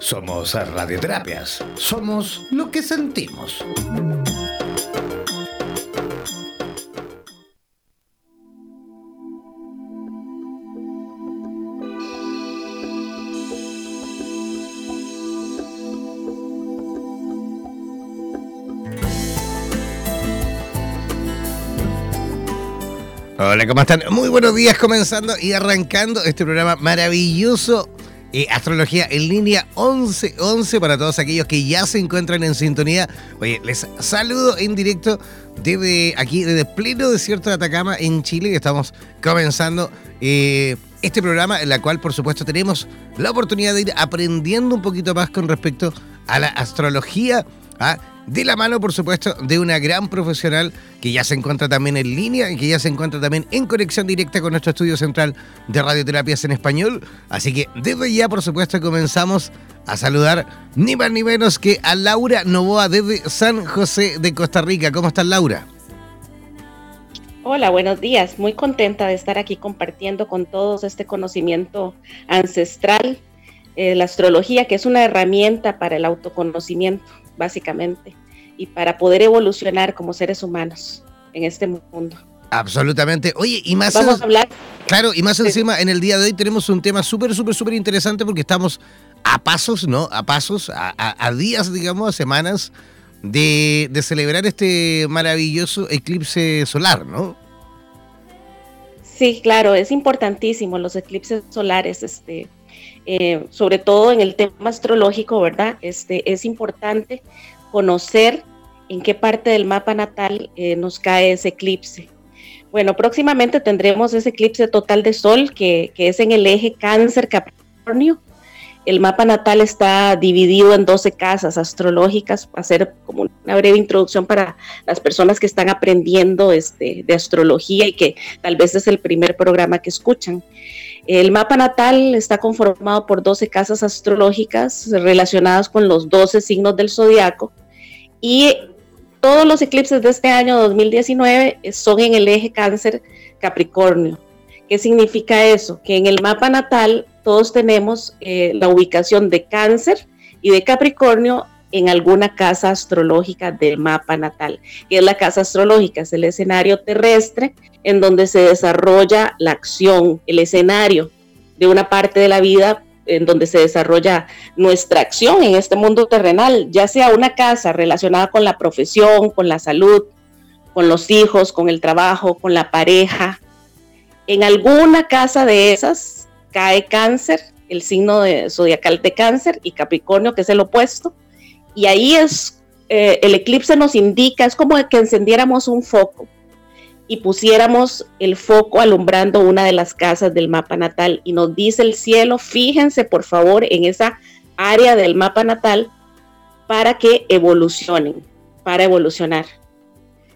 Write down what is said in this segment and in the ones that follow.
Somos Radioterapias. Somos lo que sentimos. Hola, ¿cómo están? Muy buenos días comenzando y arrancando este programa maravilloso. Eh, Astrología en línea 1111 para todos aquellos que ya se encuentran en sintonía. Oye, les saludo en directo desde aquí, desde pleno desierto de Atacama en Chile, que estamos comenzando eh, este programa en la cual por supuesto tenemos la oportunidad de ir aprendiendo un poquito más con respecto a la astrología. ¿ah? De la mano, por supuesto, de una gran profesional que ya se encuentra también en línea y que ya se encuentra también en conexión directa con nuestro estudio central de radioterapias en español. Así que desde ya, por supuesto, comenzamos a saludar ni más ni menos que a Laura Novoa desde San José de Costa Rica. ¿Cómo estás, Laura? Hola, buenos días. Muy contenta de estar aquí compartiendo con todos este conocimiento ancestral, eh, la astrología, que es una herramienta para el autoconocimiento básicamente, y para poder evolucionar como seres humanos en este mundo. Absolutamente. Oye, y más. Vamos a hablar. Claro, y más encima, en el día de hoy tenemos un tema súper, súper, súper interesante porque estamos a pasos, ¿no? A pasos, a, días, digamos, a semanas de, de, celebrar este maravilloso eclipse solar, ¿no? Sí, claro, es importantísimo los eclipses solares, este, eh, sobre todo en el tema astrológico, ¿verdad? Este, es importante conocer en qué parte del mapa natal eh, nos cae ese eclipse. Bueno, próximamente tendremos ese eclipse total de Sol que, que es en el eje Cáncer-Capricornio. El mapa natal está dividido en 12 casas astrológicas, hacer como una breve introducción para las personas que están aprendiendo este, de astrología y que tal vez es el primer programa que escuchan. El mapa natal está conformado por 12 casas astrológicas relacionadas con los 12 signos del zodiaco y todos los eclipses de este año 2019 son en el eje cáncer Capricornio. ¿Qué significa eso? Que en el mapa natal todos tenemos eh, la ubicación de cáncer y de Capricornio en alguna casa astrológica del mapa natal. Y es la casa astrológica, es el escenario terrestre en donde se desarrolla la acción, el escenario de una parte de la vida en donde se desarrolla nuestra acción en este mundo terrenal, ya sea una casa relacionada con la profesión, con la salud, con los hijos, con el trabajo, con la pareja. En alguna casa de esas cae cáncer, el signo zodiacal de cáncer, y Capricornio, que es el opuesto, y ahí es, eh, el eclipse nos indica, es como que encendiéramos un foco y pusiéramos el foco alumbrando una de las casas del mapa natal y nos dice el cielo, fíjense por favor en esa área del mapa natal para que evolucionen, para evolucionar.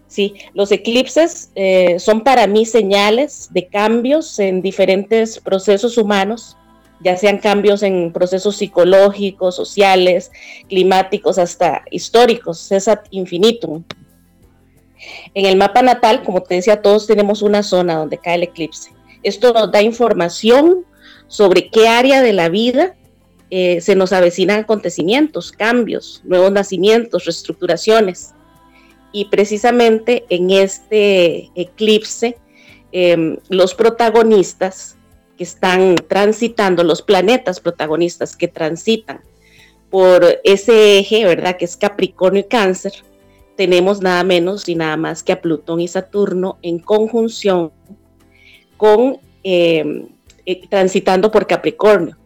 Sí, los eclipses eh, son para mí señales de cambios en diferentes procesos humanos ya sean cambios en procesos psicológicos, sociales, climáticos, hasta históricos, es infinito. En el mapa natal, como te decía, todos tenemos una zona donde cae el eclipse. Esto nos da información sobre qué área de la vida eh, se nos avecinan acontecimientos, cambios, nuevos nacimientos, reestructuraciones. Y precisamente en este eclipse, em, los protagonistas que están transitando, los planetas protagonistas que transitan por ese eje, ¿verdad? Que es Capricornio y Cáncer, tenemos nada menos y nada más que a Plutón y Saturno en conjunción con eh, eh, transitando por Capricornio.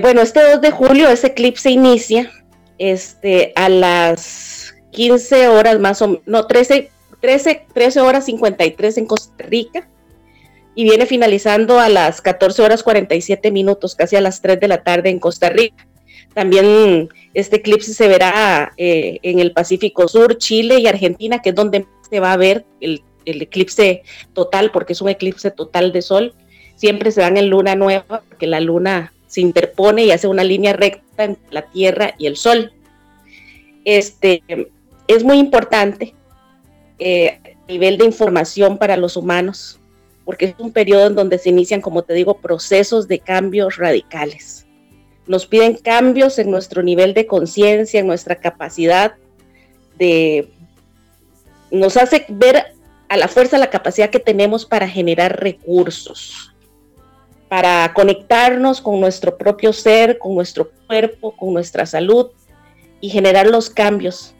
bueno, este 2 de julio ese eclipse inicia este, a las 15 horas más o menos, no, 13, 13, 13 horas 53 en Costa Rica y viene finalizando a las 14 horas 47 minutos, casi a las 3 de la tarde en Costa Rica. También este eclipse se verá eh, en el Pacífico Sur, Chile y Argentina, que es donde se va a ver el, eclipse total, porque es un eclipse total de sol. Siempre se dan en luna nueva, porque la luna se interpone y hace una línea recta entre la Tierra y el Sol. Este, es muy importante eh, a nivel de información para los humanos, porque es un periodo en donde se inician, como te digo, procesos de cambios radicales. Nos piden cambios en nuestro nivel de conciencia, en nuestra capacidad de... Nos hace ver a la fuerza la capacidad que tenemos para generar recursos, para conectarnos con nuestro propio ser, con nuestro cuerpo, con nuestra salud y generar los cambios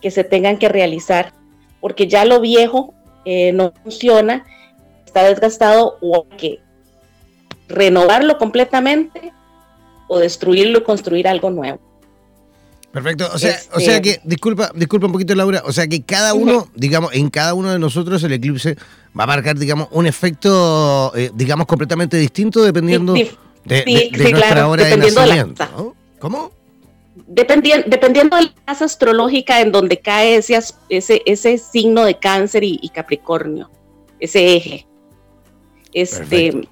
que se tengan que realizar, porque ya lo viejo eh, no funciona, está desgastado o hay que renovarlo completamente o destruirlo y construir algo nuevo. Perfecto, o sea, o sea que, disculpa, disculpa un poquito Laura, o sea que cada uno, digamos, en cada uno de nosotros el eclipse va a marcar, digamos, un efecto, eh, digamos, completamente distinto dependiendo de, nuestra hora de nacimiento. ¿Cómo? Dependiendo, dependiendo de la casa astrológica en donde cae ese, ese, ese signo de cáncer y, y Capricornio, ese eje. Este,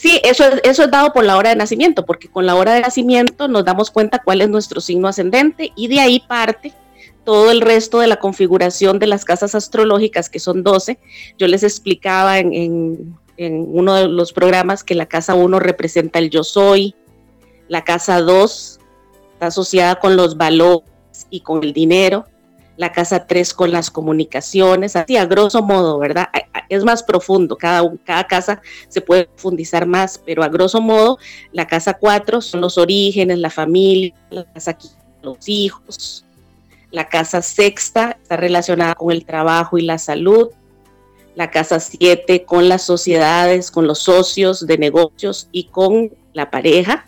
Sí, eso, eso es dado por la hora de nacimiento, porque con la hora de nacimiento nos damos cuenta cuál es nuestro signo ascendente y de ahí parte todo el resto de la configuración de las casas astrológicas, que son 12. Yo les explicaba en, en uno de los programas que la casa 1 representa el yo soy, la casa 2 está asociada con los valores y con el dinero, la casa 3 con las comunicaciones, así a grosso modo, ¿verdad? Es más profundo, cada, cada casa se puede profundizar más, pero a grosso modo la casa 4 son los orígenes, la familia, la casa los hijos, la casa sexta está relacionada con el trabajo y la salud, la casa 7 con las sociedades, con los socios de negocios y con la pareja,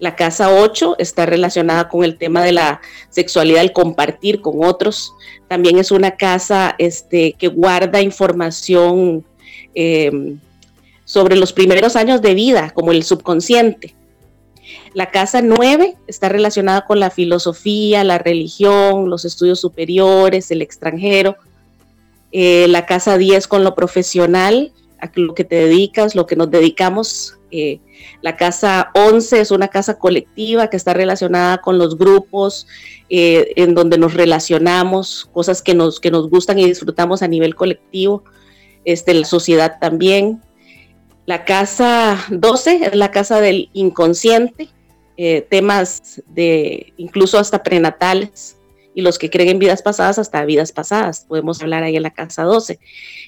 la casa 8 está relacionada con el tema de la sexualidad, el compartir con otros. También es una casa este, que guarda información em, sobre los primeros años de vida, como el subconsciente. La casa 9 está relacionada con la filosofía, la religión, los estudios superiores, el extranjero. Eh, la casa 10 con lo profesional, a lo que te dedicas, lo que nos dedicamos eh, la casa 11 es una casa colectiva que está relacionada con los grupos, eh, en donde nos relacionamos, cosas que nos, que nos gustan y disfrutamos a nivel colectivo, este, la sociedad también. La casa 12 es la casa del inconsciente, eh, temas de incluso hasta prenatales, y los que creen en vidas pasadas hasta vidas pasadas. Podemos hablar ahí en la casa 12.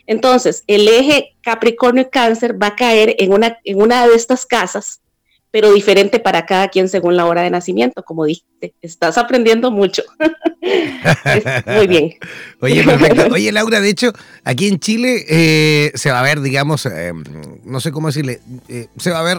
Entonces, el eje Capricornio y Cáncer va a caer en una, en una de estas casas, pero diferente para cada quien según la hora de nacimiento, como dijiste. Estás aprendiendo mucho. Muy bien. Oye, perfecto. Oye, Laura, de hecho, aquí en Chile eh, se va a ver, digamos, eh, no sé cómo decirle, eh, se va a ver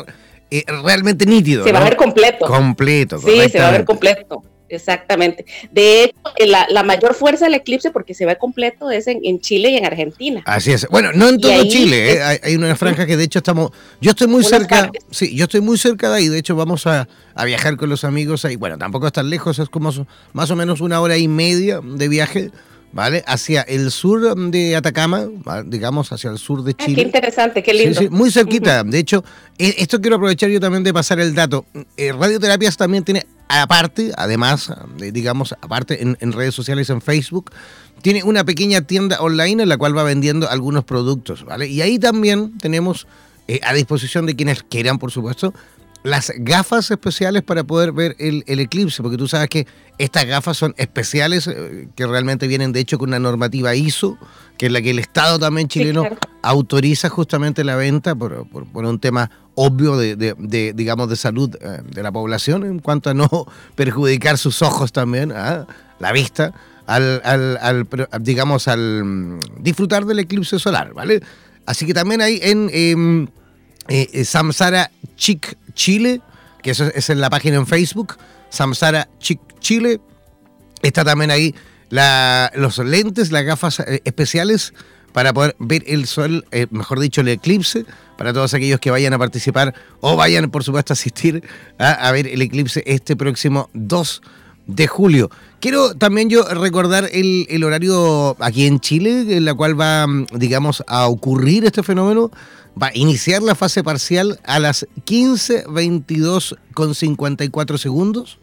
realmente nítido. Se va a ver completo. Completo. Sí, se va a ver completo. Exactamente. De hecho, eh, la, mayor fuerza del eclipse, porque se ve completo, es en, Chile y en Argentina. Así es. Bueno, no en todo Chile, ¿eh? hay, una franja que de hecho estamos. Yo estoy muy cerca. Sí, yo estoy muy cerca de ahí. De hecho, vamos a, viajar con los amigos ahí. Bueno, tampoco es tan lejos, es como más o menos una hora y media de viaje. ¿Vale? Hacia el sur de Atacama, digamos, hacia el sur de Chile. qué interesante, qué lindo. muy cerquita. De hecho, e, esto quiero aprovechar yo también de pasar el dato. Eh, Radioterapias también tiene aparte, además, digamos, aparte en, redes sociales, en Facebook, tiene una pequeña tienda online en la cual va vendiendo algunos productos, ¿vale? Y ahí también tenemos eh, a disposición de quienes quieran, por supuesto, las gafas especiales para poder ver el, eclipse, porque tú sabes que estas gafas son especiales, eh, que realmente vienen de hecho con una normativa ISO, que es la que el Estado también chileno autoriza justamente la venta por, por un tema obvio de, digamos, de salud eh, de la población en cuanto a no perjudicar sus ojos también, ¿ah? la vista, al, al, digamos, al mm, disfrutar del eclipse solar, ¿vale? Así que también hay en em, eh, Samsara Chic Chile, que eso es en la página en Facebook, Samsara Chic Chile. Está también ahí los lentes, las gafas eh, especiales para poder ver el sol, eh, mejor dicho, el eclipse, para todos aquellos que vayan a participar o vayan, por supuesto, a asistir a, ver el eclipse este próximo 2 de julio. Quiero también yo recordar el, horario aquí en Chile, en la cual va, digamos, a ocurrir este fenómeno. Va a iniciar la fase parcial a las 15.22 con 54 segundos.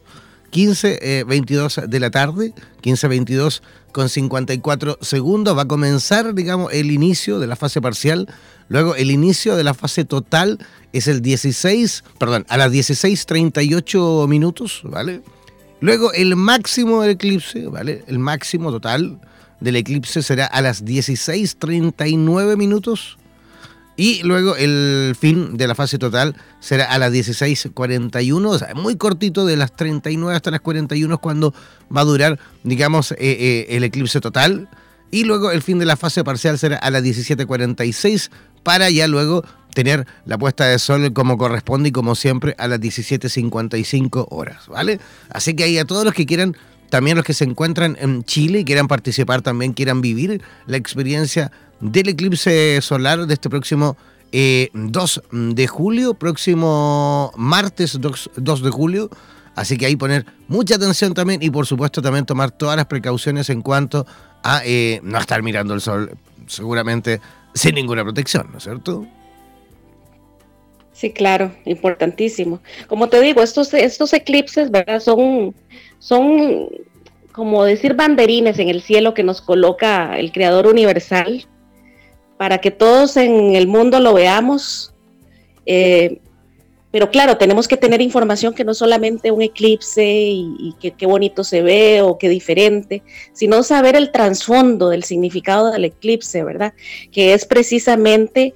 15, 22 eh, de la tarde, 15, 22 con 54 segundos. Va a comenzar, digamos, el inicio de la fase parcial. Luego, el inicio de la fase total es el 16, perdón, a las 16.38 minutos, ¿vale? Luego, el máximo del eclipse, ¿vale? El máximo total del eclipse será a las 16.39 minutos. Y luego el fin de la fase total será a las 16.41, o sea, muy cortito, de las 39 hasta las 41 cuando va a durar, digamos, eh, eh, el eclipse total. Y luego el fin de la fase parcial será a las 17.46 para ya luego tener la puesta de sol como corresponde y como siempre a las 17.55 horas, ¿vale? Así que ahí a todos los que quieran, también los que se encuentran en Chile y quieran participar, también quieran vivir la experiencia del eclipse solar de este próximo 2 eh, de julio, próximo martes 2, de julio. Así que ahí poner mucha atención también y por supuesto también tomar todas las precauciones en cuanto a eh, no estar mirando el sol seguramente sin ninguna protección, ¿no es cierto? Sí, claro, importantísimo. Como te digo, estos, estos eclipses, ¿verdad? Son, son como decir banderines en el cielo que nos coloca el Creador Universal para que todos en el mundo lo veamos. Eh, pero claro, tenemos que tener información que no solamente un eclipse y, que qué bonito se ve o qué diferente, sino saber el trasfondo del significado del eclipse, ¿verdad? Que es precisamente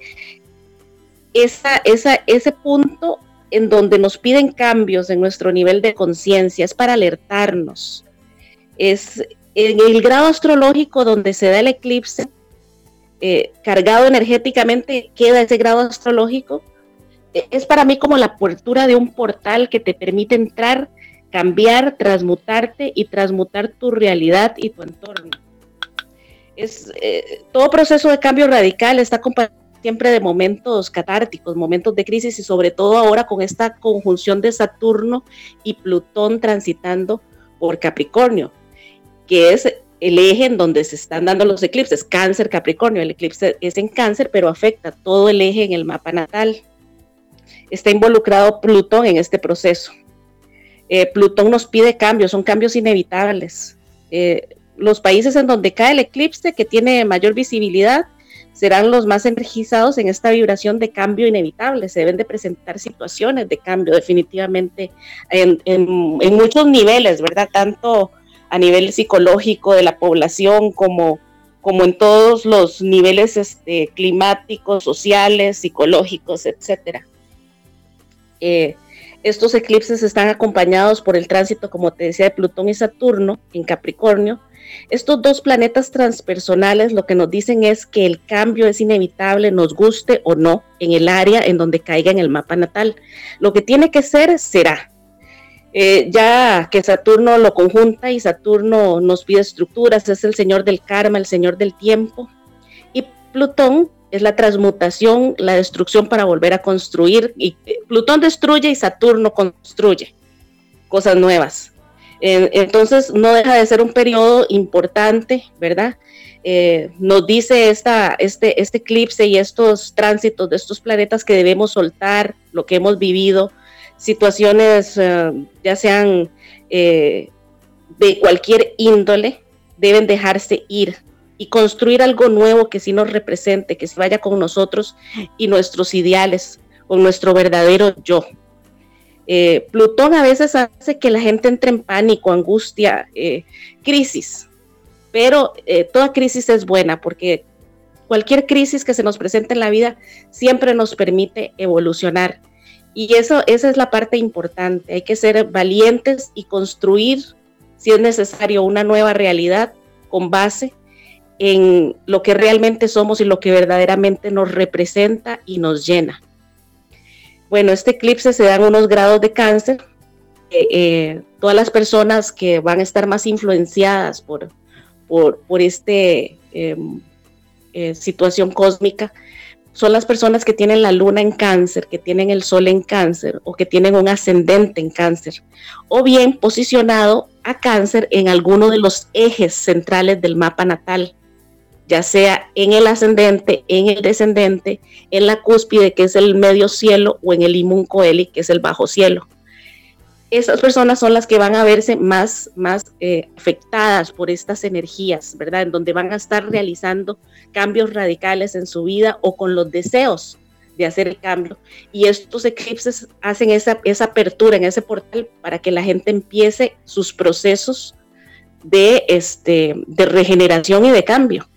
ese punto en donde nos piden cambios en nuestro nivel de conciencia, es para alertarnos. Es en el grado astrológico donde se da el eclipse, eh, cargado energéticamente queda ese grado astrológico, es para mí como la apertura de un portal que te permite entrar, cambiar, transmutarte y transmutar tu realidad y tu entorno. Es, eh, todo proceso de cambio radical está acompañado siempre de momentos catárticos, momentos de crisis y sobre todo ahora con esta conjunción de Saturno y Plutón transitando por Capricornio, que es el eje en donde se están dando los eclipses, cáncer, capricornio, el eclipse es en cáncer, pero afecta todo el eje en el mapa natal. Está involucrado Plutón en este proceso. Eh, Plutón nos pide cambios, son cambios inevitables. Eh, los países en donde cae el eclipse, que tiene mayor visibilidad, serán los más energizados en esta vibración de cambio inevitable. Se deben de presentar situaciones de cambio definitivamente en, muchos niveles, ¿verdad? Tanto a nivel psicológico de la población, como, como en todos los niveles este, climáticos, sociales, psicológicos, etc. Eh, estos eclipses están acompañados por el tránsito, como te decía, de Plutón y Saturno en Capricornio. Estos dos planetas transpersonales lo que nos dicen es que el cambio es inevitable, nos guste o no, en el área en donde caiga en el mapa natal. Lo que tiene que ser, será. Eh, ya que Saturno lo conjunta y Saturno nos pide estructuras, es el señor del karma, el señor del tiempo. Y Plutón es la transmutación, la destrucción para volver a construir. Y Plutón destruye y Saturno construye cosas nuevas. entonces no deja de ser un periodo importante, ¿verdad? Eh, nos dice esta, este, este eclipse y estos tránsitos de estos planetas que debemos soltar lo que hemos vivido, situaciones, eh, ya sean eh, de cualquier índole, deben dejarse ir y construir algo nuevo que sí nos represente, que se vaya con nosotros y nuestros ideales, con nuestro verdadero yo. Eh, Plutón a veces hace que la gente entre en pánico, angustia, crisis, pero toda crisis es buena porque cualquier crisis que se nos presente en la vida siempre nos permite evolucionar y eso, esa es la parte importante. Hay que ser valientes y construir, si es necesario, una nueva realidad con base en lo que realmente somos y lo que verdaderamente nos representa y nos llena. Bueno, este eclipse se dan unos grados de cáncer. Eh, todas las personas que van a estar más influenciadas por, por, por esta em, eh, situación cósmica son las personas que tienen la luna en cáncer, que tienen el sol en cáncer o que tienen un ascendente en cáncer, o bien posicionado a cáncer en alguno de los ejes centrales del mapa natal ya sea en el ascendente, en el descendente, en la cúspide, que es el medio cielo, o en el imun coeli, que es el bajo cielo. Esas personas son las que van a verse más, más eh, afectadas por estas energías, ¿verdad? En donde van a estar realizando cambios radicales en su vida o con los deseos de hacer el cambio. Y estos eclipses hacen esa, esa apertura en ese portal para que la gente empiece sus procesos de, este, de regeneración y de cambio.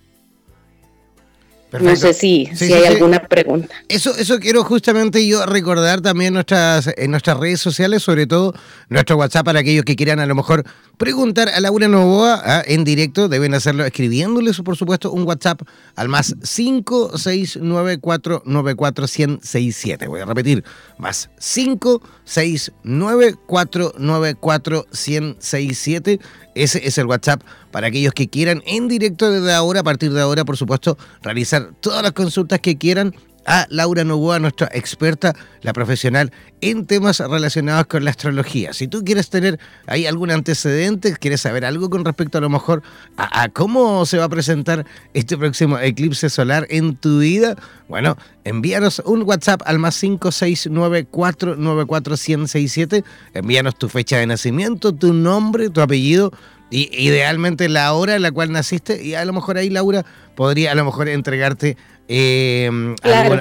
No sé si, si hay alguna pregunta. Eso, eso quiero justamente yo recordar también nuestras, en nuestras redes sociales, sobre todo nuestro WhatsApp para aquellos que quieran a lo mejor preguntar a Laura Novoa ¿ah? en directo, deben hacerlo escribiéndoles, por supuesto, un WhatsApp al más 569494167. Voy a repetir, más 569494167. Ese es el WhatsApp para aquellos que quieran en directo desde ahora, a partir de ahora, por supuesto, realizar todas las consultas que quieran a Laura Novoa, nuestra experta, la profesional en temas relacionados con la astrología. Si tú quieres tener ahí algún antecedente, quieres saber algo con respecto a lo mejor a, cómo se va a presentar este próximo eclipse solar en tu vida, bueno, envíanos un WhatsApp al más 569494167, envíanos tu fecha de nacimiento, tu nombre, tu apellido, y idealmente la hora en la cual naciste y a lo mejor ahí Laura podría a lo mejor entregarte eh,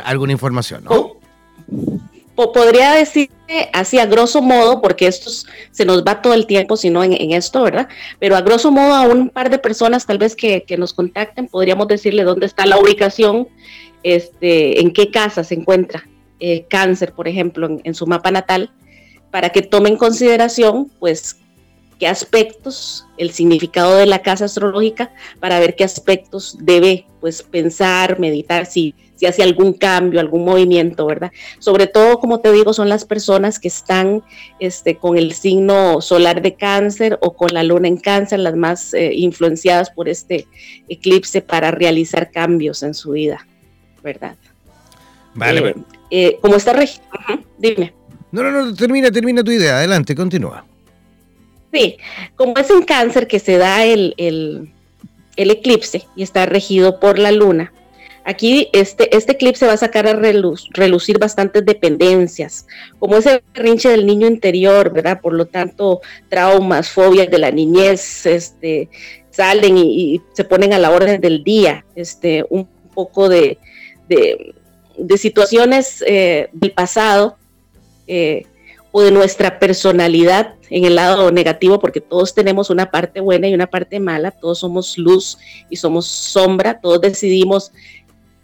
alguna, información, ¿no? podría decir así a grosso modo, porque esto se nos va todo el tiempo, sino en, en esto, ¿verdad? Pero a grosso modo a un par de personas tal vez que, nos contacten, podríamos decirle dónde está la ubicación, este, en qué casa se encuentra eh, cáncer, por ejemplo, en, en, su mapa natal, para que tomen en consideración, pues, qué aspectos, el significado de la casa astrológica, para ver qué aspectos debe pues pensar, meditar, si, si hace algún cambio, algún movimiento, ¿verdad? Sobre todo, como te digo, son las personas que están este, con el signo solar de cáncer o con la luna en cáncer, las más eh, influenciadas por este eclipse para realizar cambios en su vida, ¿verdad? Vale. Eh, eh, como está regido, dime. No, no, no, termina, termina tu idea, adelante, continúa. Sí, como es en cáncer que se da el, eclipse y está regido por la luna, aquí este, este eclipse va a sacar a relucir bastantes dependencias, como ese rinche del niño interior, ¿verdad? Por lo tanto, traumas, fobias de la niñez, este, salen y, se ponen a la orden del día, este, un poco de, situaciones eh, del pasado. Eh, o de nuestra personalidad en el lado negativo, porque todos tenemos una parte buena y una parte mala, todos somos luz y somos sombra, todos decidimos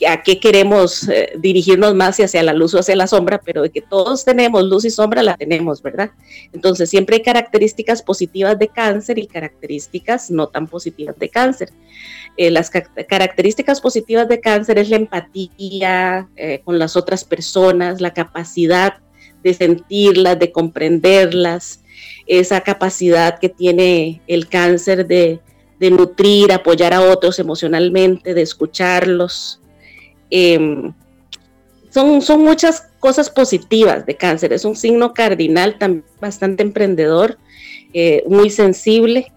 a qué queremos eh, dirigirnos más, hacia la luz o hacia la sombra, pero de que todos tenemos luz y sombra, la tenemos, ¿verdad? Entonces siempre hay características positivas de cáncer y características no tan positivas de cáncer. Eh, las características positivas de cáncer es la empatía eh, con las otras personas, la capacidad de sentirlas, de comprenderlas, esa capacidad que tiene el cáncer de, nutrir, apoyar a otros emocionalmente, de escucharlos. Em, son, son muchas cosas positivas de cáncer. Es un signo cardinal también bastante emprendedor, eh, muy sensible.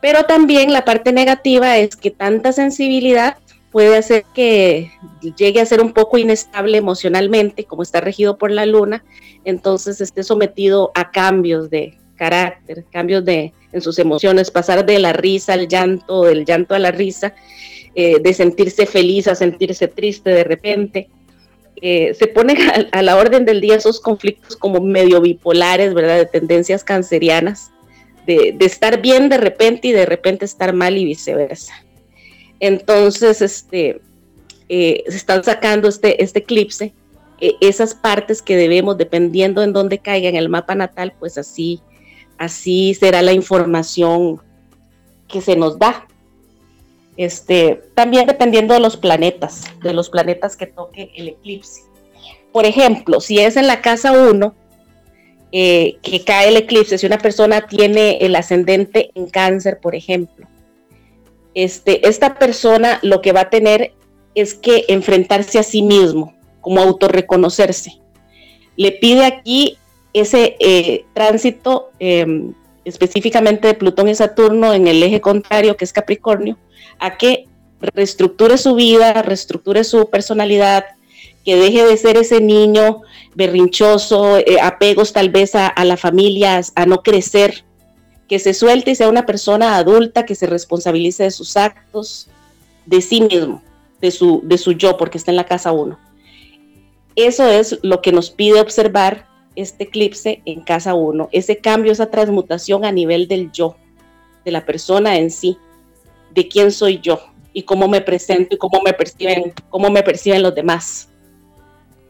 Pero también la parte negativa es que tanta sensibilidad puede hacer que llegue a ser un poco inestable emocionalmente, como está regido por la luna, entonces esté sometido a cambios de carácter, cambios de, en sus emociones, pasar de la risa al llanto, del llanto a la risa, eh, de sentirse feliz a sentirse triste de repente. Eh, se ponen a, la orden del día esos conflictos como medio bipolares, ¿verdad? De tendencias cancerianas, de, de estar bien de repente y de repente estar mal y viceversa. Entonces, este, eh, se están sacando este, este eclipse, eh, esas partes que debemos, dependiendo en dónde caiga en el mapa natal, pues así, así será la información que se nos da. Este, también dependiendo de los planetas, de los planetas que toque el eclipse. Por ejemplo, si es en la casa 1, eh, que cae el eclipse, si una persona tiene el ascendente en cáncer, por ejemplo, este, esta persona lo que va a tener es que enfrentarse a sí mismo, como autorreconocerse. Le pide aquí ese eh, tránsito em, específicamente de Plutón y Saturno en el eje contrario, que es Capricornio, a que reestructure su vida, reestructure su personalidad, que deje de ser ese niño berrinchoso, eh, apegos tal vez a, la familia, a no crecer, que se suelte y sea una persona adulta que se responsabilice de sus actos, de sí mismo, de su, de su yo, porque está en la casa uno. Eso es lo que nos pide observar este eclipse en casa uno, ese cambio, esa transmutación a nivel del yo, de la persona en sí, de quién soy yo y cómo me presento y cómo me perciben, cómo me perciben los demás.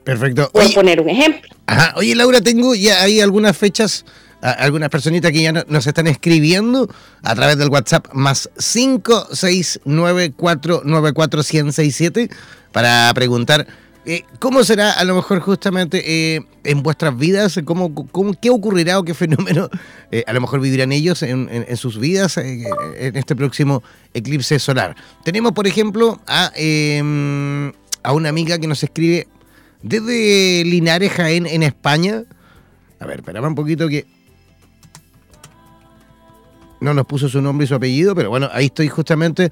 Perfecto. Voy a poner un ejemplo. Ajá. Oye, Laura, tengo ya hay algunas fechas, algunas personitas que ya nos están escribiendo a través del WhatsApp más 569494167 para preguntar eh, ¿Cómo será a lo mejor justamente eh, en vuestras vidas? ¿Cómo, cómo, ¿Qué ocurrirá o qué fenómeno eh, a lo mejor vivirán ellos en, sus vidas en este próximo eclipse solar? Tenemos, por ejemplo, a, em, a una amiga que nos escribe desde Linares, Jaén, en España. A ver, esperamos un poquito que... No nos puso su nombre y su apellido, pero bueno, ahí estoy justamente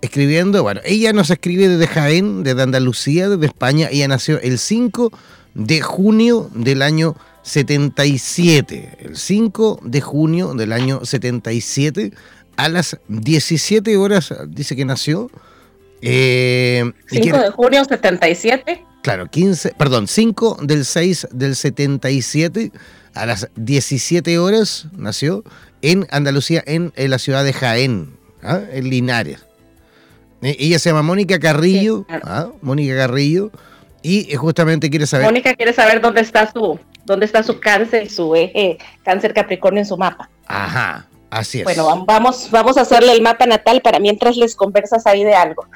escribiendo. Bueno, ella nos escribe desde Jaén, desde Andalucía, desde España. Ella nació el 5 de junio del año 77. El 5 de junio del año 77 a las 17 horas, dice que nació. Eh, 5 de junio 77. Claro, 15, perdón, 5 del 6 del 77 a las 17 horas nació en Andalucía, en, la ciudad de Jaén, ¿ah? en Linares. Eh, ella se llama Mónica Carrillo, ¿ah? Mónica Carrillo, y justamente quiere saber. Mónica quiere saber dónde está su, dónde está su cáncer, su eje cáncer Capricornio en su mapa. Ajá, así es. Bueno, vamos, vamos a hacerle el mapa natal para mientras les conversas ahí de algo.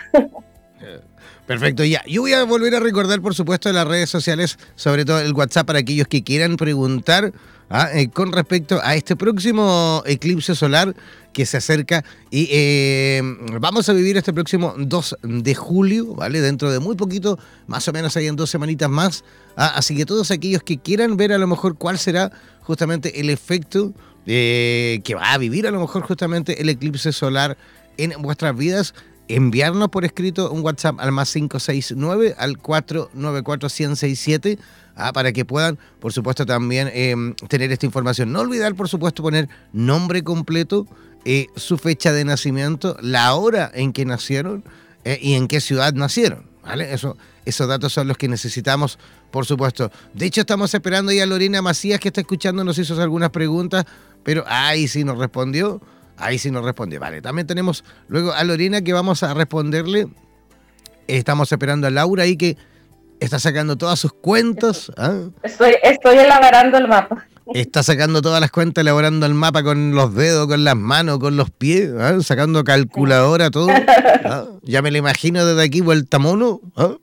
Perfecto, ya. Yo voy a volver a recordar, por supuesto, las redes sociales, sobre todo el WhatsApp, para aquellos que quieran preguntar ¿ah? eh, con respecto a este próximo eclipse solar que se acerca. Y eh, vamos a vivir este próximo 2 de julio, ¿vale? Dentro de muy poquito, más o menos ahí en dos semanitas más. ¿ah? Así que todos aquellos que quieran ver a lo mejor cuál será justamente el efecto eh, que va a vivir a lo mejor justamente el eclipse solar en vuestras vidas, enviarnos por escrito un WhatsApp al más 569 al 494 167 ah, para que puedan, por supuesto, también em, tener esta información. No olvidar, por supuesto, poner nombre completo, eh, su fecha de nacimiento, la hora en que nacieron eh, y en qué ciudad nacieron. ¿vale? Eso, esos datos son los que necesitamos, por supuesto. De hecho, estamos esperando ya a Lorena Macías, que está escuchando, nos hizo algunas preguntas, pero ahí sí nos respondió. Ahí sí nos responde. Vale, también tenemos luego a Lorena que vamos a responderle. Estamos esperando a Laura ahí que está sacando todas sus cuentas. ¿ah? Estoy, estoy elaborando el mapa. Está sacando todas las cuentas, elaborando el mapa con los dedos, con las manos, con los pies, ¿ah? sacando calculadora, todo. ¿ah? Ya me lo imagino desde aquí, vuelta mono.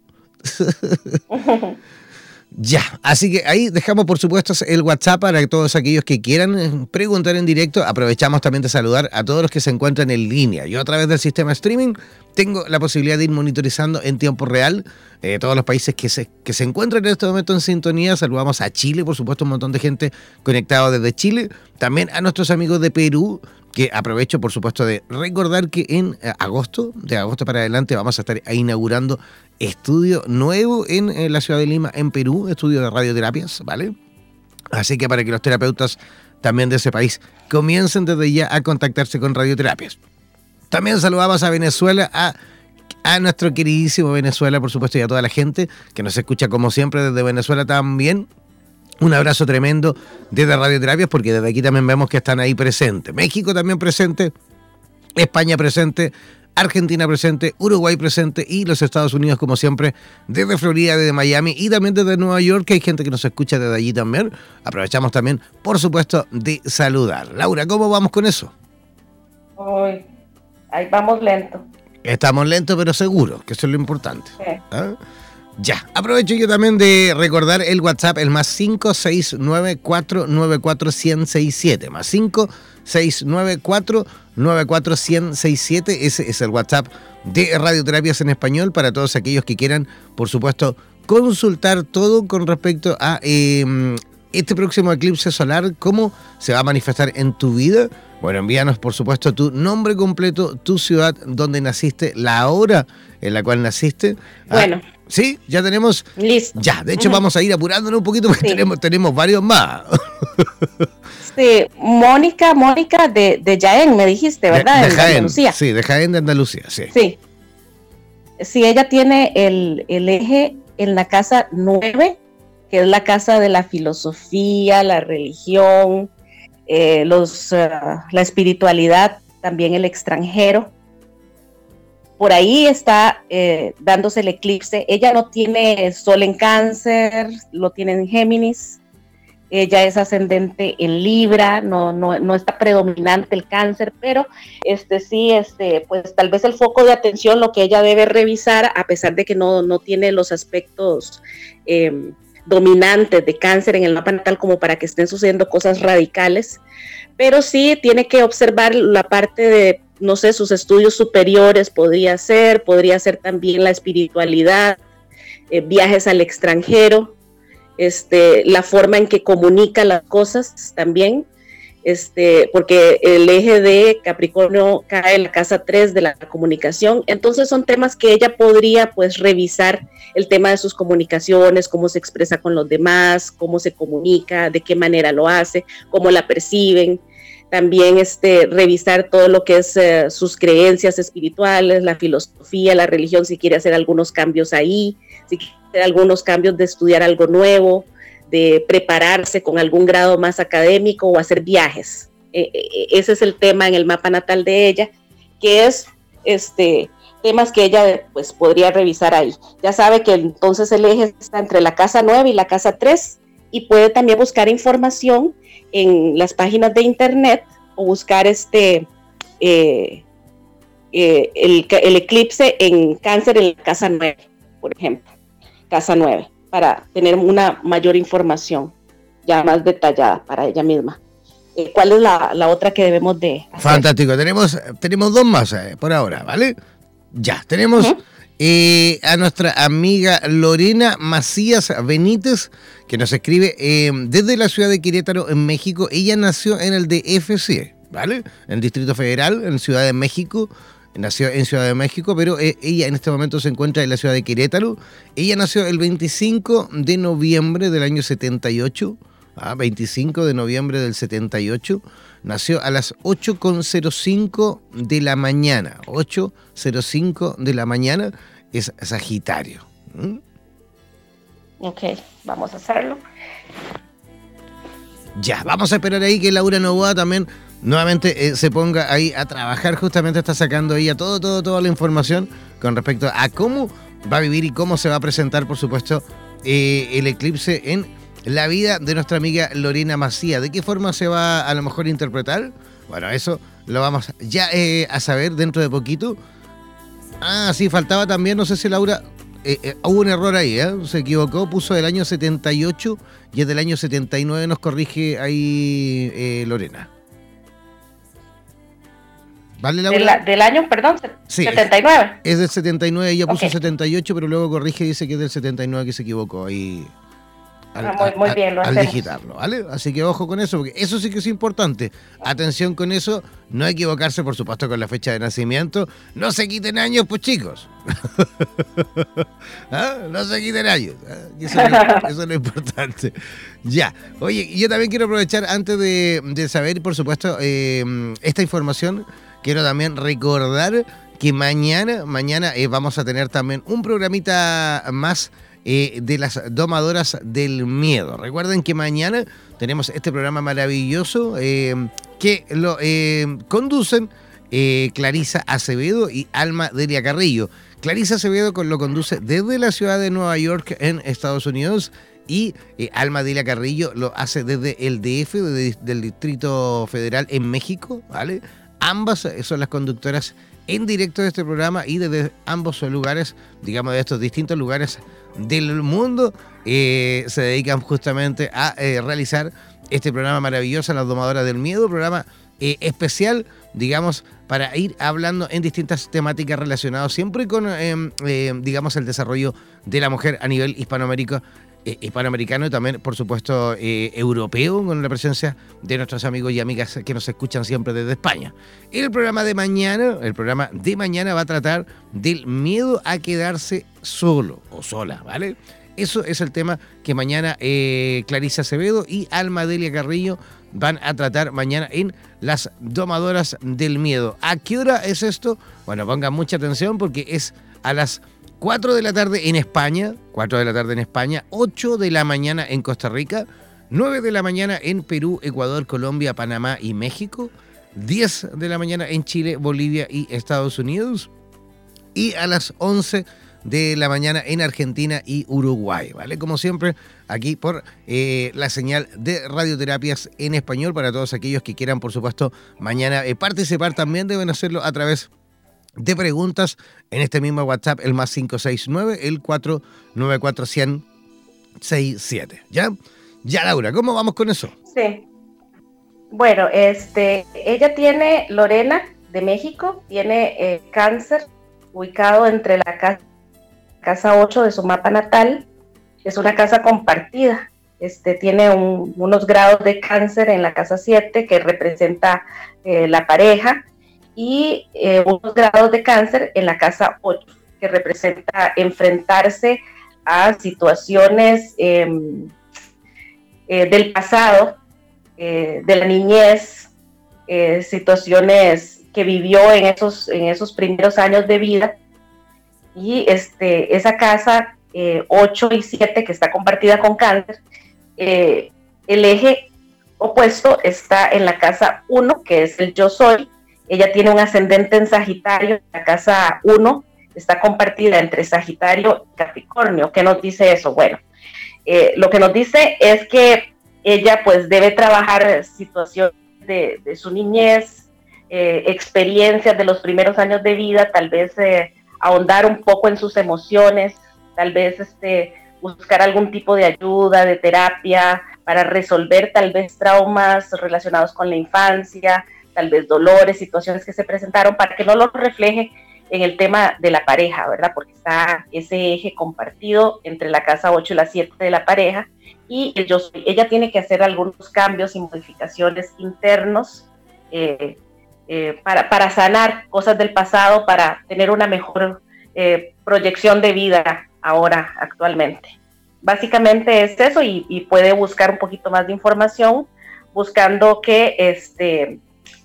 Ya, así que ahí dejamos por supuesto el WhatsApp para todos aquellos que quieran eh, preguntar en directo. Aprovechamos también de saludar a todos los que se encuentran en línea. Yo a través del sistema streaming tengo la posibilidad de ir monitorizando en tiempo real eh, todos los países que se, que se encuentran en este momento en sintonía. Saludamos a Chile, por supuesto, un montón de gente conectado desde Chile. También a nuestros amigos de Perú, que aprovecho por supuesto de recordar que en eh, agosto, de agosto para adelante, vamos a estar inaugurando estudio nuevo en, la ciudad de Lima, en Perú, estudio de radioterapias, ¿vale? Así que para que los terapeutas también de ese país comiencen desde ya a contactarse con radioterapias. También saludamos a Venezuela, a, a nuestro queridísimo Venezuela, por supuesto, y a toda la gente que nos escucha como siempre desde Venezuela también. Un abrazo tremendo desde Radioterapias, porque desde aquí también vemos que están ahí presentes. México también presente, España presente, Argentina presente, Uruguay presente y los Estados Unidos, como siempre, desde Florida, desde Miami y también desde Nueva York, que hay gente que nos escucha desde allí también. Aprovechamos también, por supuesto, de saludar. Laura, ¿cómo vamos con eso? Hoy, ahí vamos lento. Estamos lentos pero seguros, que eso es lo importante. ¿Ah? Ya, aprovecho yo también de recordar el WhatsApp, el más 569-494-1067, más 569-494-1067, ese es el WhatsApp de Radioterapias en Español para todos aquellos que quieran, por supuesto, consultar todo con respecto a em, este próximo eclipse solar, cómo se va a manifestar en tu vida. Bueno, envíanos por supuesto tu nombre completo, tu ciudad donde naciste, la hora en la cual naciste. Ah, bueno. Sí, ya tenemos. Listo. Ya, de hecho vamos a ir apurándonos un poquito porque tenemos, tenemos varios más. sí, Mónica, Mónica de, de Jaén, me dijiste, ¿verdad? De, Jaén. Sí, de Jaén de Andalucía, sí. Sí. Sí, ella tiene el, el eje en la casa 9, que es la casa de la filosofía, la religión, eh, los, eh, la espiritualidad, también el extranjero. Por ahí está eh, dándose el eclipse. Ella no tiene sol en cáncer, lo tiene en Géminis. Ella es ascendente en Libra, no, no, no, está predominante el cáncer, pero este sí, este, pues tal vez el foco de atención, lo que ella debe revisar, a pesar de que no, no tiene los aspectos em, dominantes de cáncer en el mapa natal como para que estén sucediendo cosas radicales, pero sí tiene que observar la parte de, no sé, sus estudios superiores, podría ser, podría ser también la espiritualidad, eh, viajes al extranjero, este, la forma en que comunica las cosas también, este, porque el eje de Capricornio cae en la casa 3 de la comunicación, entonces son temas que ella podría pues revisar el tema de sus comunicaciones, cómo se expresa con los demás, cómo se comunica, de qué manera lo hace, cómo la perciben, también este, revisar todo lo que es eh, sus creencias espirituales, la filosofía, la religión, si quiere hacer algunos cambios ahí, si quiere hacer algunos cambios de estudiar algo nuevo, de prepararse con algún grado más académico o hacer viajes. E, e, e, ese es el tema en el mapa natal de ella, que es este temas que ella pues podría revisar ahí. Ya sabe que entonces el eje está entre la casa 9 y la casa 3 y puede también buscar información en las páginas de internet o buscar este eh, eh, el, eclipse en cáncer en la casa 9, por ejemplo, casa 9, para tener una mayor información ya más detallada para ella misma. Eh, ¿Cuál es la, otra que debemos de Fantástico, tenemos, tenemos dos más por ahora, ¿vale? Ya, tenemos eh, a nuestra amiga Lorena Macías Benítez, que nos escribe eh, desde la ciudad de Querétaro, en México. Ella nació en el DFC, ¿vale? En el Distrito Federal, en Ciudad de México. Nació en Ciudad de México, pero eh, ella en este momento se encuentra en la ciudad de Querétaro. Ella nació el 25 de noviembre del año 78. Ah, 25 de noviembre del 78 nació a las 8.05 de la mañana. 8.05 de la mañana es Sagitario. ¿Mm? Ok, vamos a hacerlo. Ya, vamos a esperar ahí que Laura Novoa también nuevamente eh, se ponga ahí a trabajar. Justamente está sacando ella todo, todo, toda la información con respecto a cómo va a vivir y cómo se va a presentar, por supuesto, eh, el eclipse en la vida de nuestra amiga Lorena Macía. ¿De qué forma se va a lo mejor a interpretar? Bueno, eso lo vamos ya eh, a saber dentro de poquito. Ah, sí, faltaba también, no sé si Laura, eh, eh, hubo un error ahí, se equivocó, puso del año 78 y es del año 79, nos corrige ahí Lorena. ¿Vale, Laura? del año, perdón, 79. Es, del 79, ella puso 78, pero luego corrige y dice que es del 79 que se equivocó ahí al, ah, muy, bien, al digitarlo, ¿vale? Así que ojo con eso, porque eso sí que es importante. Atención con eso, no equivocarse, por supuesto, con la fecha de nacimiento. No se quiten años, pues chicos. ¿Ah? No se quiten años. ¿ah? Eso, es lo, importante. Ya. Oye, yo también quiero aprovechar, antes de, saber, por supuesto, eh, esta información, quiero también recordar que mañana, mañana eh, vamos a tener también un programita más eh, de las domadoras del miedo. Recuerden que mañana tenemos este programa maravilloso eh, que lo eh, conducen Clarisa Acevedo y Alma Delia Carrillo. Clarisa Acevedo lo conduce desde la ciudad de Nueva York en Estados Unidos y Alma Delia Carrillo lo hace desde el DF, del Distrito Federal en México, ¿vale? Ambas son las conductoras en directo de este programa y desde ambos lugares, digamos de estos distintos lugares del mundo, eh, se dedican justamente a eh, realizar este programa maravilloso, Las Domadoras del Miedo, programa eh, especial, digamos, para ir hablando en distintas temáticas relacionadas siempre con, em, digamos, el desarrollo de la mujer a nivel hispanoamericano eh, hispanoamericano y también, por supuesto, eh, europeo, con la presencia de nuestros amigos y amigas que nos escuchan siempre desde España. El programa de mañana, el programa de mañana va a tratar del miedo a quedarse solo o sola, ¿vale? Eso es el tema que mañana eh, Clarisa Acevedo y Alma Delia Carrillo van a tratar mañana en Las Domadoras del Miedo. ¿A qué hora es esto? Bueno, pongan mucha atención porque es a las 4 de la tarde en España, 4 de la tarde en España, 8 de la mañana en Costa Rica, 9 de la mañana en Perú, Ecuador, Colombia, Panamá y México, 10 de la mañana en Chile, Bolivia y Estados Unidos, y a las 11 de la mañana en Argentina y Uruguay, ¿vale? Como siempre, aquí por eh, la señal de radioterapias en español para todos aquellos que quieran, por supuesto, mañana eh, participar también deben hacerlo a través de de preguntas en este mismo WhatsApp, el más 569, el 494 ¿Ya? Ya, Laura, ¿cómo vamos con eso? Sí. Bueno, este, ella tiene, Lorena, de México, tiene eh, cáncer ubicado entre la casa, casa 8 de su mapa natal. Es una casa compartida. Este, tiene unos grados de cáncer en la casa 7 que representa eh, la pareja y eh, unos grados de cáncer en la casa 8, que representa enfrentarse a situaciones em, eh, del pasado, eh, de la niñez, situaciones que vivió en esos, en esos primeros años de vida. Y este, esa casa 8 y 7 que está compartida con cáncer, el eje opuesto está en la casa 1, que es el yo soy, ella tiene un ascendente en Sagitario, la casa 1 está compartida entre Sagitario y Capricornio. ¿Qué nos dice eso? Bueno, eh, lo que nos dice es que ella pues debe trabajar situaciones de, su niñez, eh, experiencias de los primeros años de vida, tal vez eh, ahondar un poco en sus emociones, tal vez este, buscar algún tipo de ayuda, de terapia para resolver tal vez traumas relacionados con la infancia, tal vez dolores, situaciones que se presentaron, para que no lo refleje en el tema de la pareja, ¿verdad? Porque está ese eje compartido entre la casa 8 y la 7 de la pareja y yo ella tiene que hacer algunos cambios y modificaciones internos eh, eh, para, para, sanar cosas del pasado, para tener una mejor eh, proyección de vida ahora, actualmente. Básicamente es eso y, y, puede buscar un poquito más de información buscando que este,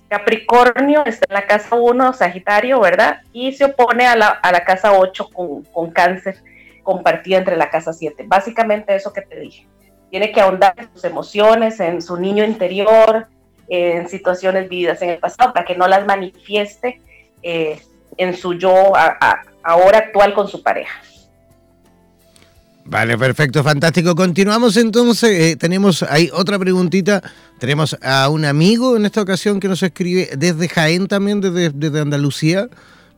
Capricornio está en la casa 1, Sagitario, ¿verdad? Y se opone a la, casa 8 con, cáncer compartida entre la casa 7. Básicamente eso que te dije. Tiene que ahondar en sus emociones, en su niño interior, en situaciones vividas en el pasado, para que no las manifieste eh, en su yo ahora actual con su pareja. Vale, perfecto, fantástico. Continuamos entonces. Eh, tenemos ahí otra preguntita. Tenemos a un amigo en esta ocasión que nos escribe desde Jaén también, desde, Andalucía,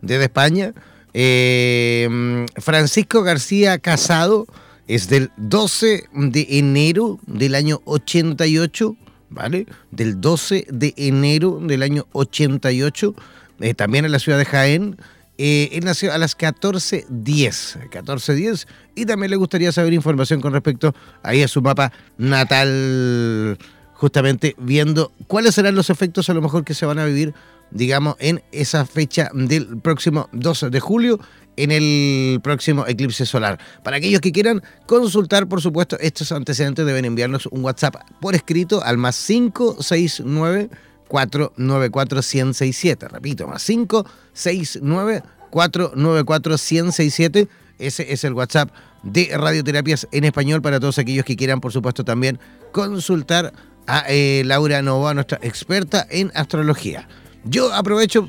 desde España. Eh, Francisco García Casado es del 12 de enero del año 88, ¿vale? Del 12 de enero del año 88, eh, también en la ciudad de Jaén. Eh, él nació a las 14.10, 14.10, y también le gustaría saber información con respecto ahí a su mapa natal, justamente viendo cuáles serán los efectos a lo mejor que se van a vivir, digamos, en esa fecha del próximo 12 de julio, en el próximo eclipse solar. Para aquellos que quieran consultar, por supuesto, estos antecedentes deben enviarnos un WhatsApp por escrito al más 569 494 167 Repito, más 569 494 167 Ese es el WhatsApp de Radioterapias en Español para todos aquellos que quieran, por supuesto, también consultar a eh, Laura Nova, nuestra experta en astrología. Yo aprovecho,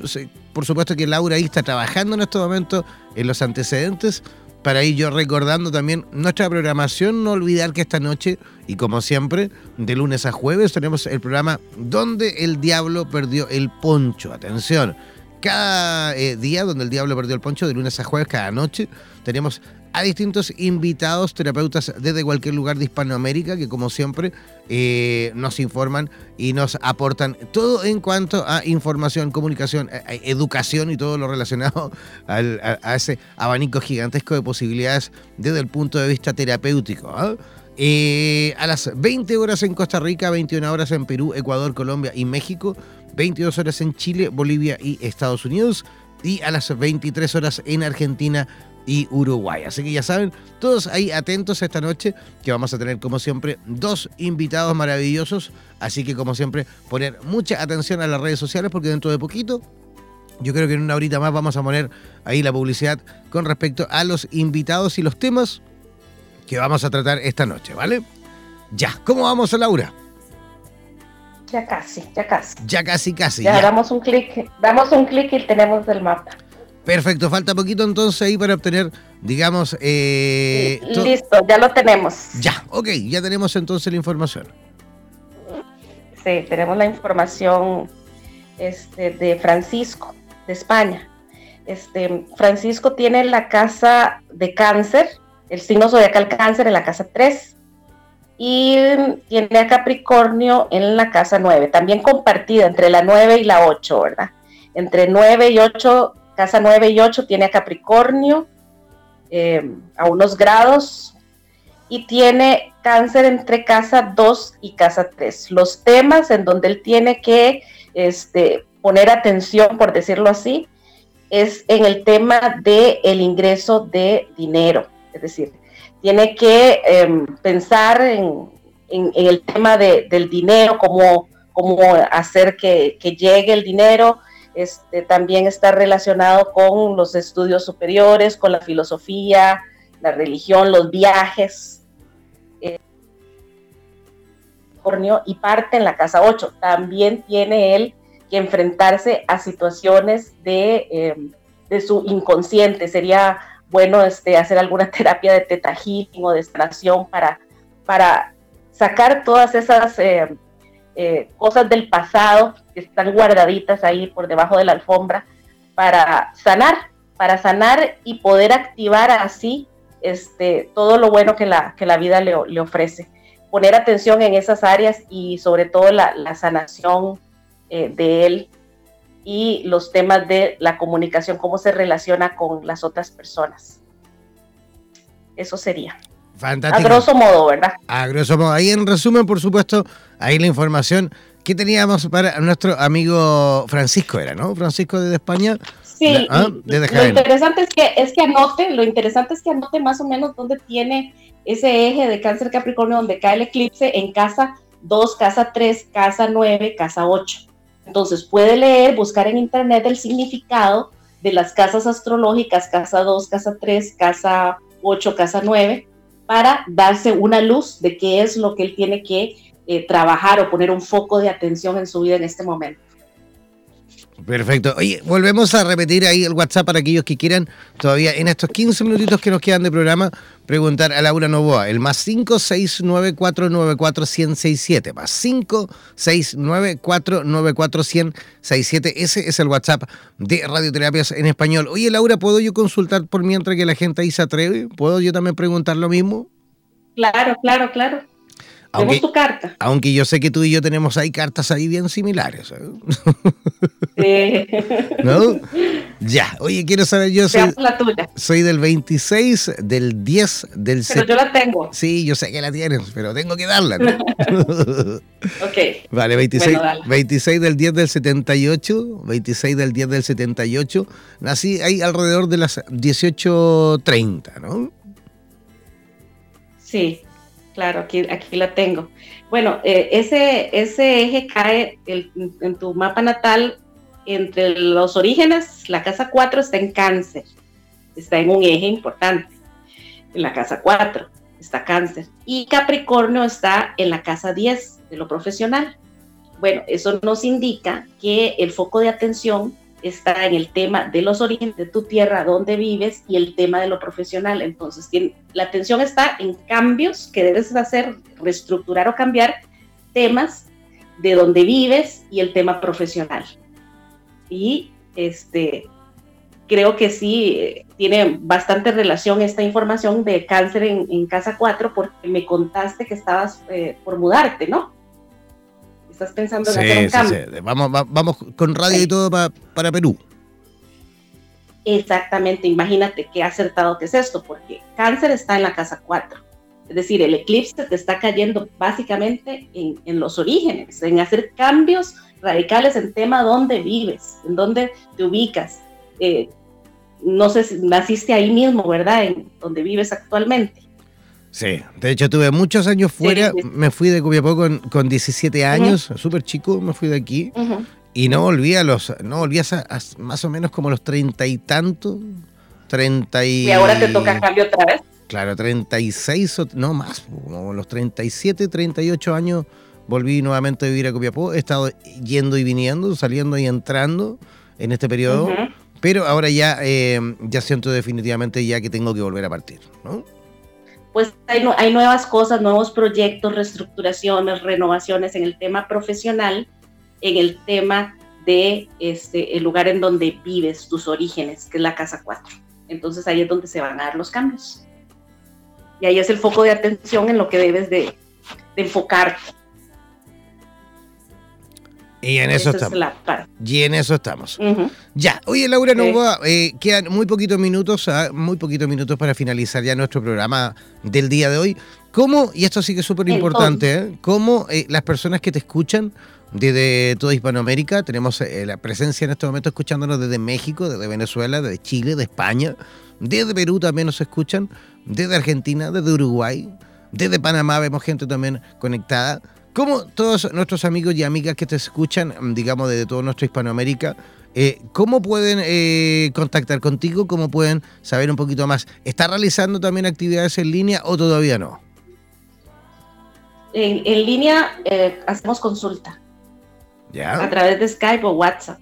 por supuesto que Laura ahí está trabajando en este momento en los antecedentes para ir yo recordando también nuestra programación, no olvidar que esta noche, y como siempre, de lunes a jueves, tenemos el programa Donde el Diablo Perdió el Poncho. Atención, cada eh, día donde el diablo perdió el poncho, de lunes a jueves, cada noche, tenemos a distintos invitados, terapeutas desde cualquier lugar de Hispanoamérica, que como siempre eh, nos informan y nos aportan todo en cuanto a información, comunicación, educación y todo lo relacionado a, ese abanico gigantesco de posibilidades desde el punto de vista terapéutico. ¿ah? Eh, a las 20 horas en Costa Rica, 21 horas en Perú, Ecuador, Colombia y México, 22 horas en Chile, Bolivia y Estados Unidos y a las 23 horas en Argentina, y Uruguay. Así que ya saben, todos ahí atentos esta noche, que vamos a tener como siempre dos invitados maravillosos. Así que como siempre, poner mucha atención a las redes sociales porque dentro de poquito, yo creo que en una horita más vamos a poner ahí la publicidad con respecto a los invitados y los temas que vamos a tratar esta noche, ¿vale? Ya, ¿cómo vamos, Laura? Ya casi, ya casi. Ya casi, casi. Ya, ya. damos un clic, damos un clic y tenemos el mapa. Perfecto, falta poquito entonces ahí para obtener, digamos... Eh, Listo, ya lo tenemos. Ya, ok, ya tenemos entonces la información. Sí, tenemos la información este, de Francisco, de España. Este, Francisco tiene la casa de cáncer, el signo zodiacal cáncer en la casa 3 y tiene a Capricornio en la casa 9, también compartida entre la 9 y la 8, ¿verdad? Entre 9 y 8 Casa 9 y 8 tiene a Capricornio eh, a unos grados y tiene cáncer entre casa 2 y casa 3. Los temas en donde él tiene que este, poner atención, por decirlo así, es en el tema del el ingreso de dinero. Es decir, tiene que em, pensar en, el tema del dinero, cómo, hacer que, llegue el dinero, este, también está relacionado con los estudios superiores, con la filosofía, la religión, los viajes. Y parte en la casa 8. También tiene él que enfrentarse a situaciones de, em, de su inconsciente. Sería bueno este, hacer alguna terapia de teta o de sanación para, para sacar todas esas em, eh, cosas del pasado que están guardaditas ahí por debajo de la alfombra para sanar, para sanar y poder activar así este, todo lo bueno que la, que la vida le, le ofrece. Poner atención en esas áreas y sobre todo la, la sanación eh, de él y los temas de la comunicación, cómo se relaciona con las otras personas. Eso sería. Fantástico. A grosso modo, ¿verdad? A grosso modo. Ahí en resumen, por supuesto, ahí la información que teníamos para nuestro amigo Francisco, era, ¿no? Francisco desde España. Sí, ¿ah? lo interesante es que, es que anote, lo interesante es que anote más o menos dónde tiene ese eje de cáncer Capricornio, donde cae el eclipse en casa 2, casa 3, casa 9, casa 8. Entonces puede leer, buscar en internet el significado de las casas astrológicas, casa 2, casa 3, casa 8, casa 9, para darse una luz de qué es lo que él tiene que eh, trabajar o poner un foco de atención en su vida en este momento. Perfecto. Oye, volvemos a repetir ahí el WhatsApp para aquellos que quieran todavía en estos 15 minutitos que nos quedan de programa preguntar a Laura Novoa. El más 569494167. Más 569494167. Ese es el WhatsApp de Radioterapias en Español. Oye, Laura, ¿puedo yo consultar por mientras que la gente ahí se atreve? ¿Puedo yo también preguntar lo mismo? Claro, claro, claro. Aunque, tu carta. Aunque yo sé que tú y yo tenemos ahí cartas ahí bien similares. ¿eh? Sí. ¿No? Ya. Oye, quiero saber, yo soy, soy del 26, del 10, del... Pero yo la tengo. Sí, yo sé que la tienes, pero tengo que darla. ¿no? ok. Vale, 26, 26 del 10 del 78, 26 del 10 del 78. Nací ahí alrededor de las 18.30, ¿no? Sí. Claro, aquí, aquí la tengo. Bueno, eh, ese, ese eje cae en tu mapa natal entre los orígenes, la casa 4 está en cáncer, está en un eje importante. En la casa 4 está cáncer. Y Capricornio está en la casa 10 de lo profesional. Bueno, eso nos indica que el foco de atención está en el tema de los orígenes de tu tierra, donde vives y el tema de lo profesional. Entonces, la atención está en cambios que debes hacer, reestructurar o cambiar temas de donde vives y el tema profesional. Y este, creo que sí eh, tiene bastante relación esta información de cáncer en, casa 4 porque me contaste que estabas eh, por mudarte, ¿no? Estás pensando en hacer un cambio. Sí, Vamos, vamos con radio y todo para Perú. Exactamente, imagínate qué acertado que es esto, porque cáncer está en la casa 4. Es decir, el eclipse te está cayendo básicamente en, en los orígenes, en hacer cambios radicales en tema dónde vives, en dónde te ubicas. Eh, no sé si naciste ahí mismo, ¿verdad? En donde vives actualmente. Sí, de hecho tuve muchos años fuera, me fui de Copiapó con, con 17 años, súper chico, me fui de aquí. Y no volví a los, no volví a, más o menos como los treinta y tantos, treinta y... Y ahora te toca cambio otra vez. Claro, 36, no más, como los 37, 38 años volví nuevamente a vivir a Copiapó. He estado yendo y viniendo, saliendo y entrando en este periodo, pero ahora ya, eh, ya siento definitivamente ya que tengo que volver a partir, ¿no? Pues hay, nuevas cosas, nuevos proyectos, reestructuraciones, renovaciones en el tema profesional, en el tema de este, el lugar en donde vives, tus orígenes, que es la casa 4. Entonces ahí es donde se van a dar los cambios. Y ahí es el foco de atención en lo que debes de, de enfocarte. Y en eso estamos. y en eso estamos. Ya, oye Laura Nova, eh, quedan muy poquitos minutos, ah, muy poquitos minutos para finalizar ya nuestro programa del día de hoy. ¿Cómo, y esto sí que es súper importante, ¿eh? cómo eh, las personas que te escuchan desde toda Hispanoamérica, tenemos eh, la presencia en este momento escuchándonos desde México, desde Venezuela, desde Chile, de España, desde Perú también nos escuchan, desde Argentina, desde Uruguay, desde Panamá vemos gente también conectada. ¿Cómo todos nuestros amigos y amigas que te escuchan, digamos, desde toda nuestra Hispanoamérica, eh, ¿cómo pueden eh, contactar contigo? ¿Cómo pueden saber un poquito más? ¿Está realizando también actividades en línea o todavía no? En, línea eh, hacemos consulta. ¿Ya? A través de Skype o WhatsApp.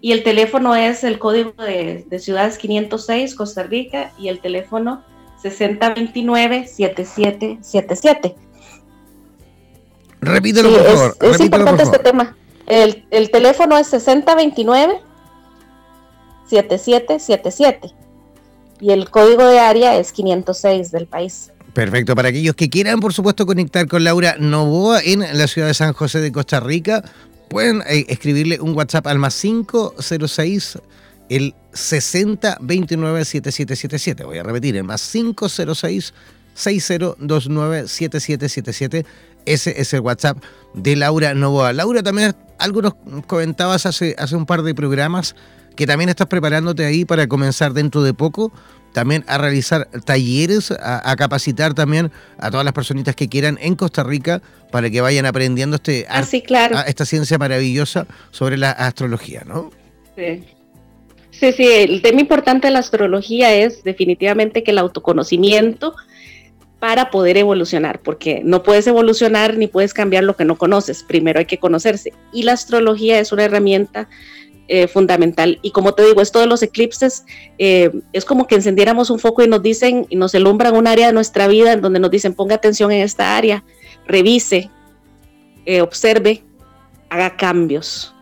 Y el teléfono es el código de, de Ciudades 506, Costa Rica, y el teléfono 6029-7777. Repítelo, por favor. Es, importante este tema. El, teléfono es 6029-7777 y el código de área es 506 del país. Perfecto, para aquellos que quieran, por supuesto, conectar con Laura Novoa en la ciudad de San José de Costa Rica, pueden eh, escribirle un WhatsApp al más 506 el 6029-7777. Voy a repetir, el más 506 6029-7777. Ese es el WhatsApp de Laura Novoa. Laura, también algo nos comentabas hace, hace un par de programas que también estás preparándote ahí para comenzar dentro de poco también a realizar talleres, a, capacitar también a todas las personitas que quieran en Costa Rica para que vayan aprendiendo este ah, claro. esta ciencia maravillosa sobre la astrología, ¿no? Sí. Sí, sí, el tema importante de la astrología es definitivamente que el autoconocimiento para poder evolucionar, porque no puedes evolucionar ni puedes cambiar lo que no conoces, primero hay que conocerse. Y la astrología es una herramienta eh, fundamental. Y como te digo, esto de los eclipses eh, es como que encendiéramos un foco y nos dicen, y nos alumbran un área de nuestra vida en donde nos dicen, ponga atención en esta área, revise, eh, observe, haga cambios.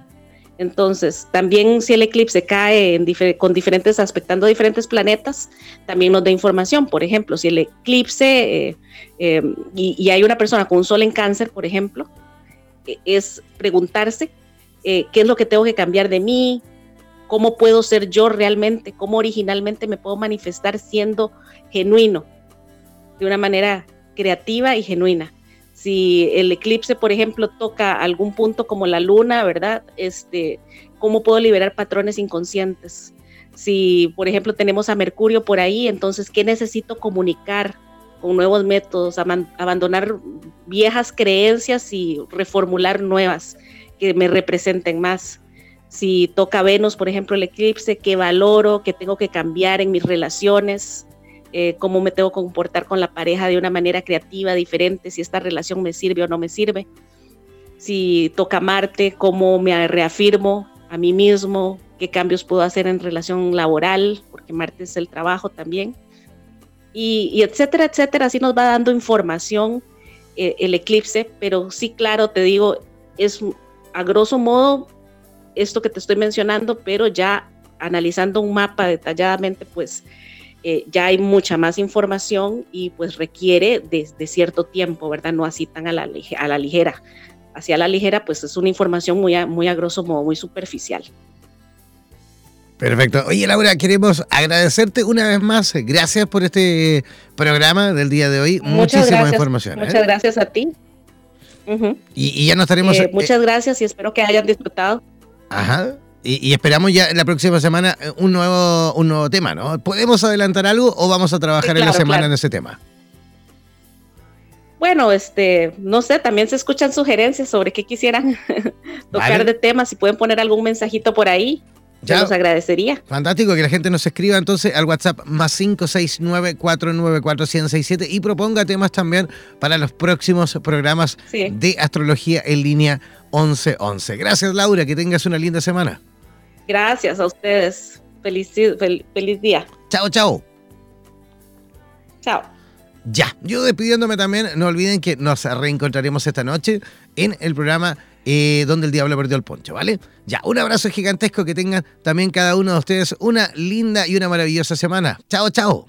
Entonces, también si el eclipse cae con diferentes, aspectando diferentes planetas, también nos da información. Por ejemplo, si el eclipse eh, eh, y, hay una persona con un sol en cáncer, por ejemplo, e, es preguntarse eh, qué es lo que tengo que cambiar de mí, cómo puedo ser yo realmente, cómo originalmente me puedo manifestar siendo genuino, de una manera creativa y genuina si el eclipse, por ejemplo, toca algún punto como la luna, ¿verdad? Este, ¿cómo puedo liberar patrones inconscientes? Si, por ejemplo, tenemos a Mercurio por ahí, entonces, ¿qué necesito comunicar con nuevos métodos? Abandonar viejas creencias y reformular nuevas que me representen más. Si toca Venus, por ejemplo, el eclipse, ¿qué valoro? ¿Qué tengo que cambiar en mis relaciones? Eh, cómo me tengo que comportar con la pareja de una manera creativa, diferente, si esta relación me sirve o no me sirve. Si toca Marte, cómo me reafirmo a mí mismo, qué cambios puedo hacer en relación laboral, porque Marte es el trabajo también. Y, etcétera, etcétera, así nos va dando información eh, el eclipse, pero sí, claro, te digo, es a grosso modo esto que te estoy mencionando, pero ya analizando un mapa detalladamente, pues eh, ya hay mucha más información y pues requiere de, cierto tiempo, ¿verdad? No así tan a la, a la ligera. Hacia la ligera, pues es una información muy a, muy a grosso modo, muy superficial. Perfecto. Oye, Laura, queremos agradecerte una vez más. Gracias por este programa del día de hoy. Muchas Muchísima información. ¿eh? Muchas gracias a ti. y, ya nos estaremos. Eh, muchas gracias y espero que hayan disfrutado. Ajá. Y, esperamos ya la próxima semana eh, un nuevo, un nuevo tema, ¿no? ¿Podemos adelantar algo o vamos a trabajar en la semana en ese tema? Bueno, este, no sé, también se escuchan sugerencias sobre qué quisieran tocar de temas, si pueden poner algún mensajito por ahí. Ya. Nos agradecería. Fantástico que la gente nos escriba entonces al WhatsApp más 569-494-1067 y proponga temas también para los próximos programas de astrología en línea 1111. Gracias Laura, que tengas una linda semana. Gracias a ustedes. Feliz, feliz día. Chao, chao. Chao. Ya, yo despidiéndome también, no olviden que nos reencontraremos esta noche en el programa eh, Donde el Diablo perdió el poncho, ¿vale? Ya, un abrazo gigantesco, que tengan también cada uno de ustedes una linda y una maravillosa semana. Chao, chao.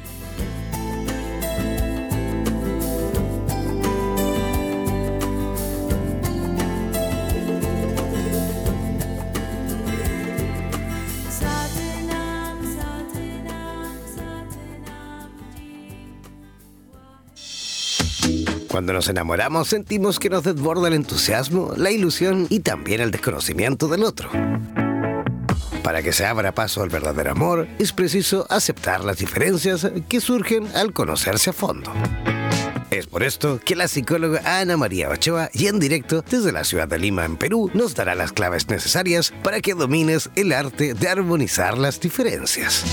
Cuando nos enamoramos sentimos que nos desborda el entusiasmo, la ilusión y también el desconocimiento del otro. Para que se abra paso al verdadero amor, es preciso aceptar las diferencias que surgen al conocerse a fondo. Es por esto que la psicóloga Ana María Ochoa y en directo desde la ciudad de Lima, en Perú, nos dará las claves necesarias para que domines el arte de armonizar las diferencias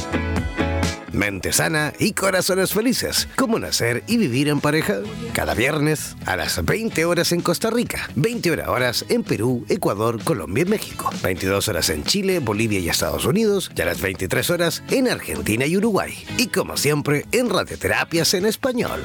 mente sana y corazones felices. ¿Cómo nacer y vivir en pareja? Cada viernes a las 20 horas en Costa Rica, 20 horas en Perú, Ecuador, Colombia y México, 22 horas en Chile, Bolivia y Estados Unidos y a las 23 horas en Argentina y Uruguay. Y como siempre, en radioterapias en español.